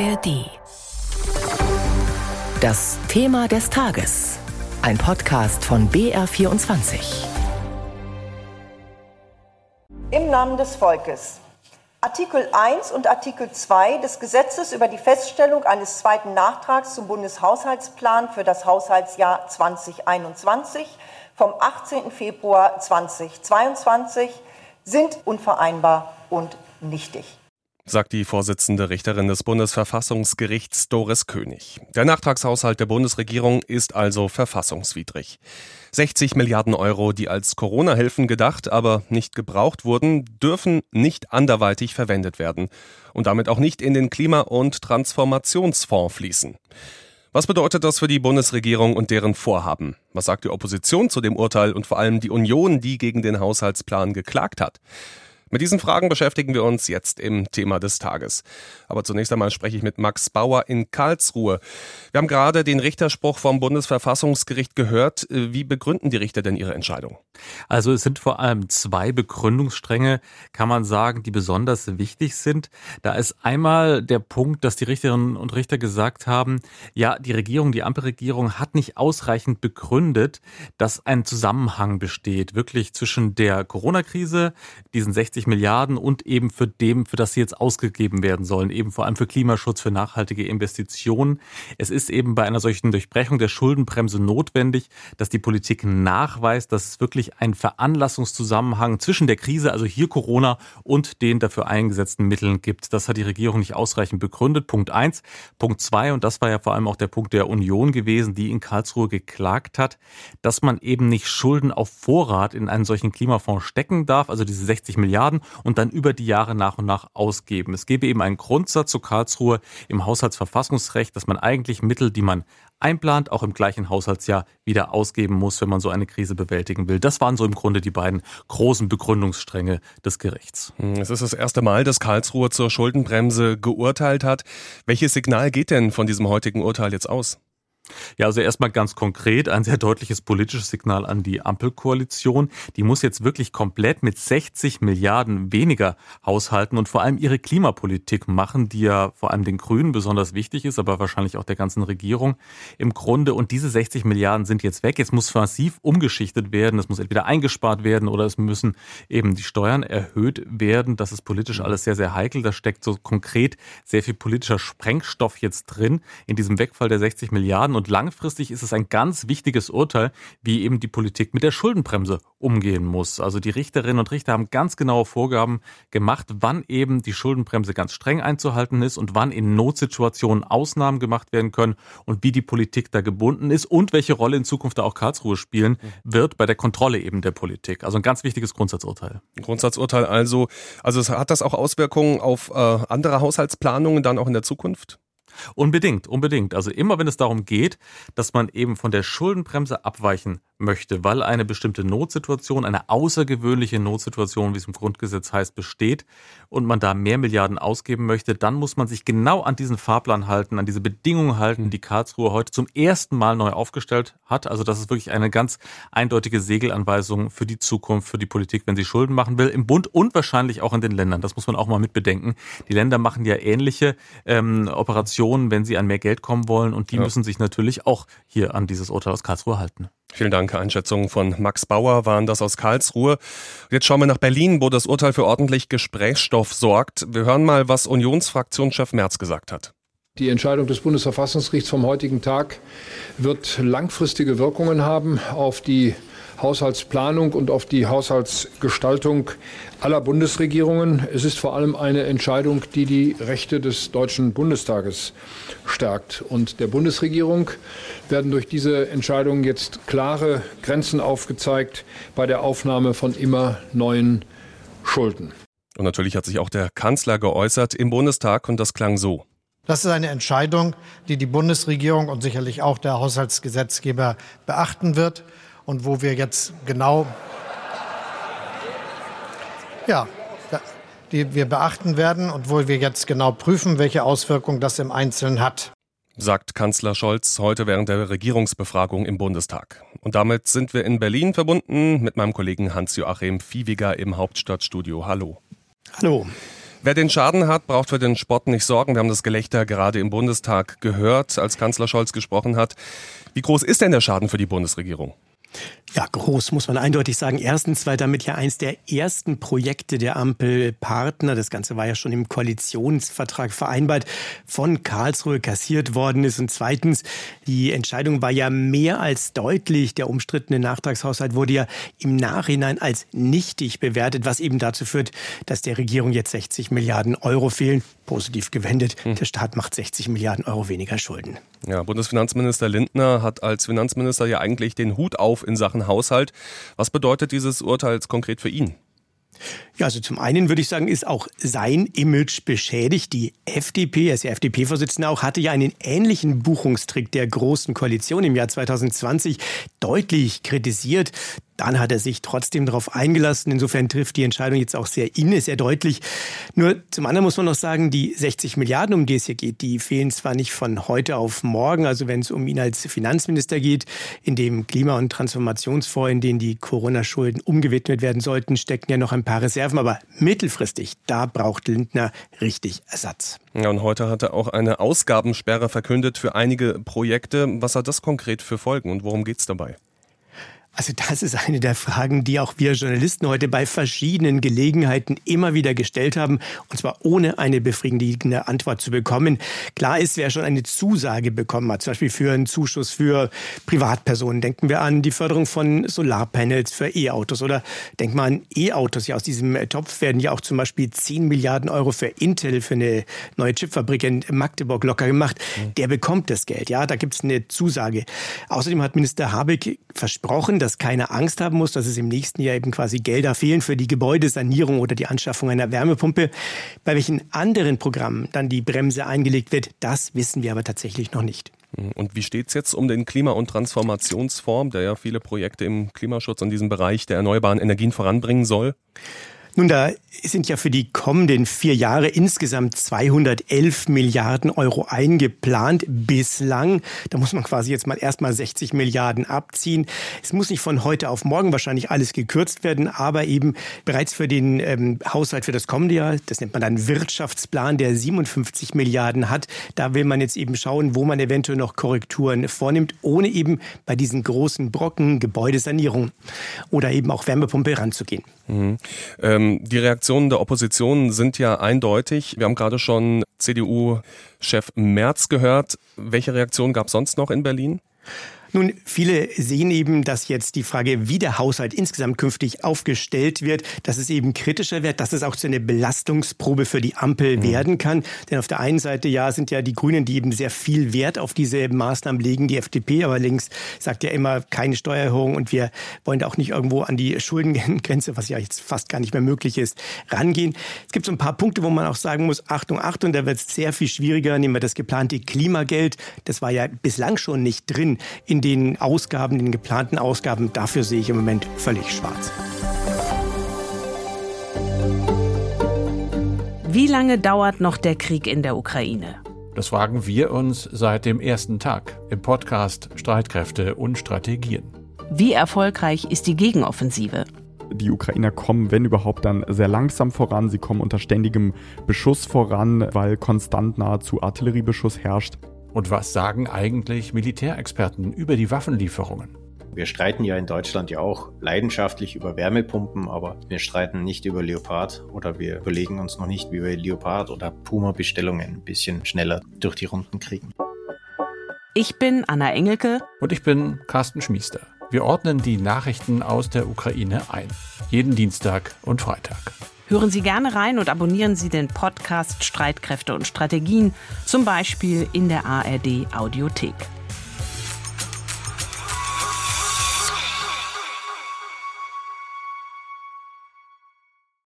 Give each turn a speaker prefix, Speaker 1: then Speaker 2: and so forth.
Speaker 1: ARD. Das Thema des Tages. Ein Podcast von BR24.
Speaker 2: Im Namen des Volkes. Artikel 1 und Artikel 2 des Gesetzes über die Feststellung eines zweiten Nachtrags zum Bundeshaushaltsplan für das Haushaltsjahr 2021 vom 18. Februar 2022 sind unvereinbar und nichtig
Speaker 3: sagt die Vorsitzende Richterin des Bundesverfassungsgerichts Doris König. Der Nachtragshaushalt der Bundesregierung ist also verfassungswidrig. 60 Milliarden Euro, die als Corona-Hilfen gedacht, aber nicht gebraucht wurden, dürfen nicht anderweitig verwendet werden und damit auch nicht in den Klima- und Transformationsfonds fließen. Was bedeutet das für die Bundesregierung und deren Vorhaben? Was sagt die Opposition zu dem Urteil und vor allem die Union, die gegen den Haushaltsplan geklagt hat? Mit diesen Fragen beschäftigen wir uns jetzt im Thema des Tages. Aber zunächst einmal spreche ich mit Max Bauer in Karlsruhe. Wir haben gerade den Richterspruch vom Bundesverfassungsgericht gehört. Wie begründen die Richter denn ihre Entscheidung?
Speaker 4: Also es sind vor allem zwei Begründungsstränge, kann man sagen, die besonders wichtig sind. Da ist einmal der Punkt, dass die Richterinnen und Richter gesagt haben, ja, die Regierung, die Ampelregierung hat nicht ausreichend begründet, dass ein Zusammenhang besteht, wirklich zwischen der Corona-Krise, diesen 60 50 Milliarden und eben für dem, für das sie jetzt ausgegeben werden sollen, eben vor allem für Klimaschutz, für nachhaltige Investitionen. Es ist eben bei einer solchen Durchbrechung der Schuldenbremse notwendig, dass die Politik nachweist, dass es wirklich einen Veranlassungszusammenhang zwischen der Krise, also hier Corona, und den dafür eingesetzten Mitteln gibt. Das hat die Regierung nicht ausreichend begründet. Punkt eins. Punkt zwei, und das war ja vor allem auch der Punkt der Union gewesen, die in Karlsruhe geklagt hat, dass man eben nicht Schulden auf Vorrat in einen solchen Klimafonds stecken darf, also diese 60 Milliarden, Milliarden und dann über die Jahre nach und nach ausgeben. Es gäbe eben einen Grundsatz zu Karlsruhe im Haushaltsverfassungsrecht, dass man eigentlich Mittel, die man einplant, auch im gleichen Haushaltsjahr wieder ausgeben muss, wenn man so eine Krise bewältigen will. Das waren so im Grunde die beiden großen Begründungsstränge des Gerichts.
Speaker 3: Hm, es ist das erste Mal, dass Karlsruhe zur Schuldenbremse geurteilt hat. Welches Signal geht denn von diesem heutigen Urteil jetzt aus?
Speaker 4: Ja, also erstmal ganz konkret ein sehr deutliches politisches Signal an die Ampelkoalition. Die muss jetzt wirklich komplett mit 60 Milliarden weniger haushalten und vor allem ihre Klimapolitik machen, die ja vor allem den Grünen besonders wichtig ist, aber wahrscheinlich auch der ganzen Regierung im Grunde. Und diese 60 Milliarden sind jetzt weg. Jetzt muss massiv umgeschichtet werden. Es muss entweder eingespart werden oder es müssen eben die Steuern erhöht werden. Das ist politisch alles sehr, sehr heikel. Da steckt so konkret sehr viel politischer Sprengstoff jetzt drin in diesem Wegfall der 60 Milliarden. Und langfristig ist es ein ganz wichtiges Urteil, wie eben die Politik mit der Schuldenbremse umgehen muss. Also die Richterinnen und Richter haben ganz genaue Vorgaben gemacht, wann eben die Schuldenbremse ganz streng einzuhalten ist und wann in Notsituationen Ausnahmen gemacht werden können und wie die Politik da gebunden ist und welche Rolle in Zukunft da auch Karlsruhe spielen wird bei der Kontrolle eben der Politik. Also ein ganz wichtiges Grundsatzurteil.
Speaker 3: Grundsatzurteil also. Also hat das auch Auswirkungen auf äh, andere Haushaltsplanungen dann auch in der Zukunft?
Speaker 4: Unbedingt, unbedingt. Also immer wenn es darum geht, dass man eben von der Schuldenbremse abweichen möchte, weil eine bestimmte Notsituation, eine außergewöhnliche Notsituation, wie es im Grundgesetz heißt, besteht und man da mehr Milliarden ausgeben möchte, dann muss man sich genau an diesen Fahrplan halten, an diese Bedingungen halten, die Karlsruhe heute zum ersten Mal neu aufgestellt hat. Also das ist wirklich eine ganz eindeutige Segelanweisung für die Zukunft, für die Politik, wenn sie Schulden machen will, im Bund und wahrscheinlich auch in den Ländern. Das muss man auch mal mitbedenken. Die Länder machen ja ähnliche ähm, Operationen, wenn sie an mehr Geld kommen wollen und die ja. müssen sich natürlich auch hier an dieses Urteil aus Karlsruhe halten.
Speaker 3: Vielen Dank. Einschätzungen von Max Bauer waren das aus Karlsruhe. Jetzt schauen wir nach Berlin, wo das Urteil für ordentlich Gesprächsstoff sorgt. Wir hören mal, was Unionsfraktionschef Merz gesagt hat.
Speaker 5: Die Entscheidung des Bundesverfassungsgerichts vom heutigen Tag wird langfristige Wirkungen haben auf die Haushaltsplanung und auf die Haushaltsgestaltung aller Bundesregierungen. Es ist vor allem eine Entscheidung, die die Rechte des Deutschen Bundestages stärkt. Und der Bundesregierung werden durch diese Entscheidung jetzt klare Grenzen aufgezeigt bei der Aufnahme von immer neuen Schulden.
Speaker 3: Und natürlich hat sich auch der Kanzler geäußert im Bundestag und das klang so.
Speaker 6: Das ist eine Entscheidung, die die Bundesregierung und sicherlich auch der Haushaltsgesetzgeber beachten wird und wo wir jetzt genau, ja, die wir beachten werden und wo wir jetzt genau prüfen, welche Auswirkungen das im Einzelnen hat.
Speaker 3: Sagt Kanzler Scholz heute während der Regierungsbefragung im Bundestag. Und damit sind wir in Berlin verbunden mit meinem Kollegen Hans-Joachim Viehwiger im Hauptstadtstudio. Hallo.
Speaker 7: Hallo.
Speaker 3: Wer den Schaden hat, braucht für den Sport nicht sorgen. Wir haben das Gelächter gerade im Bundestag gehört, als Kanzler Scholz gesprochen hat. Wie groß ist denn der Schaden für die Bundesregierung?
Speaker 7: Ja, groß muss man eindeutig sagen. Erstens, weil damit ja eins der ersten Projekte der Ampelpartner, das Ganze war ja schon im Koalitionsvertrag vereinbart, von Karlsruhe kassiert worden ist. Und zweitens, die Entscheidung war ja mehr als deutlich. Der umstrittene Nachtragshaushalt wurde ja im Nachhinein als nichtig bewertet, was eben dazu führt, dass der Regierung jetzt 60 Milliarden Euro fehlen. Positiv gewendet. Hm. Der Staat macht 60 Milliarden Euro weniger Schulden.
Speaker 3: Ja, Bundesfinanzminister Lindner hat als Finanzminister ja eigentlich den Hut auf in Sachen Haushalt. Was bedeutet dieses Urteil konkret für ihn?
Speaker 7: Ja, also zum einen würde ich sagen, ist auch sein Image beschädigt. Die FDP, er ist ja FDP-Vorsitzender auch, hatte ja einen ähnlichen Buchungstrick der Großen Koalition im Jahr 2020 deutlich kritisiert. Dann hat er sich trotzdem darauf eingelassen. Insofern trifft die Entscheidung jetzt auch sehr inne, sehr deutlich. Nur zum anderen muss man noch sagen, die 60 Milliarden, um die es hier geht, die fehlen zwar nicht von heute auf morgen. Also wenn es um ihn als Finanzminister geht, in dem Klima- und Transformationsfonds, in den die Corona-Schulden umgewidmet werden sollten, stecken ja noch ein paar Reserven. Aber mittelfristig, da braucht Lindner richtig Ersatz.
Speaker 3: Ja, und heute hat er auch eine Ausgabensperre verkündet für einige Projekte. Was hat das konkret für Folgen und worum geht es dabei?
Speaker 7: Also das ist eine der Fragen, die auch wir Journalisten heute bei verschiedenen Gelegenheiten immer wieder gestellt haben, und zwar ohne eine befriedigende Antwort zu bekommen. Klar ist, wer schon eine Zusage bekommen hat, zum Beispiel für einen Zuschuss für Privatpersonen. Denken wir an die Förderung von Solarpanels für E-Autos oder denken wir an E-Autos. Ja, aus diesem Topf werden ja auch zum Beispiel 10 Milliarden Euro für Intel, für eine neue Chipfabrik in Magdeburg locker gemacht. Der bekommt das Geld. Ja, da gibt es eine Zusage. Außerdem hat Minister Habeck versprochen, dass keiner Angst haben muss, dass es im nächsten Jahr eben quasi Gelder fehlen für die Gebäudesanierung oder die Anschaffung einer Wärmepumpe. Bei welchen anderen Programmen dann die Bremse eingelegt wird, das wissen wir aber tatsächlich noch nicht.
Speaker 3: Und wie steht es jetzt um den Klima- und Transformationsfonds, der ja viele Projekte im Klimaschutz in diesem Bereich der erneuerbaren Energien voranbringen soll?
Speaker 7: Nun, da sind ja für die kommenden vier Jahre insgesamt 211 Milliarden Euro eingeplant bislang. Da muss man quasi jetzt mal erstmal 60 Milliarden abziehen. Es muss nicht von heute auf morgen wahrscheinlich alles gekürzt werden, aber eben bereits für den ähm, Haushalt für das kommende Jahr, das nennt man dann Wirtschaftsplan, der 57 Milliarden hat, da will man jetzt eben schauen, wo man eventuell noch Korrekturen vornimmt, ohne eben bei diesen großen Brocken Gebäudesanierung oder eben auch Wärmepumpe ranzugehen.
Speaker 3: Mhm. Ähm, die Reaktionen der Opposition sind ja eindeutig. Wir haben gerade schon CDU-Chef Merz gehört. Welche Reaktionen gab es sonst noch in Berlin?
Speaker 7: Nun, viele sehen eben, dass jetzt die Frage, wie der Haushalt insgesamt künftig aufgestellt wird, dass es eben kritischer wird, dass es auch zu einer Belastungsprobe für die Ampel mhm. werden kann. Denn auf der einen Seite, ja, sind ja die Grünen, die eben sehr viel Wert auf diese Maßnahmen legen, die FDP aber links sagt ja immer keine Steuererhöhung und wir wollen da auch nicht irgendwo an die Schuldengrenze, was ja jetzt fast gar nicht mehr möglich ist, rangehen. Es gibt so ein paar Punkte, wo man auch sagen muss, Achtung, Achtung, da wird es sehr viel schwieriger. Nehmen wir das geplante Klimageld. Das war ja bislang schon nicht drin in den Ausgaben, den geplanten Ausgaben, dafür sehe ich im Moment völlig schwarz.
Speaker 1: Wie lange dauert noch der Krieg in der Ukraine?
Speaker 8: Das fragen wir uns seit dem ersten Tag im Podcast Streitkräfte und Strategien.
Speaker 1: Wie erfolgreich ist die Gegenoffensive?
Speaker 9: Die Ukrainer kommen, wenn überhaupt, dann sehr langsam voran. Sie kommen unter ständigem Beschuss voran, weil konstant nahezu Artilleriebeschuss herrscht.
Speaker 8: Und was sagen eigentlich Militärexperten über die Waffenlieferungen?
Speaker 10: Wir streiten ja in Deutschland ja auch leidenschaftlich über Wärmepumpen, aber wir streiten nicht über Leopard oder wir überlegen uns noch nicht, wie wir Leopard oder Puma-Bestellungen ein bisschen schneller durch die Runden kriegen.
Speaker 1: Ich bin Anna Engelke.
Speaker 8: Und ich bin Carsten Schmiester. Wir ordnen die Nachrichten aus der Ukraine ein. Jeden Dienstag und Freitag.
Speaker 1: Hören Sie gerne rein und abonnieren Sie den Podcast Streitkräfte und Strategien, zum Beispiel in der ARD Audiothek.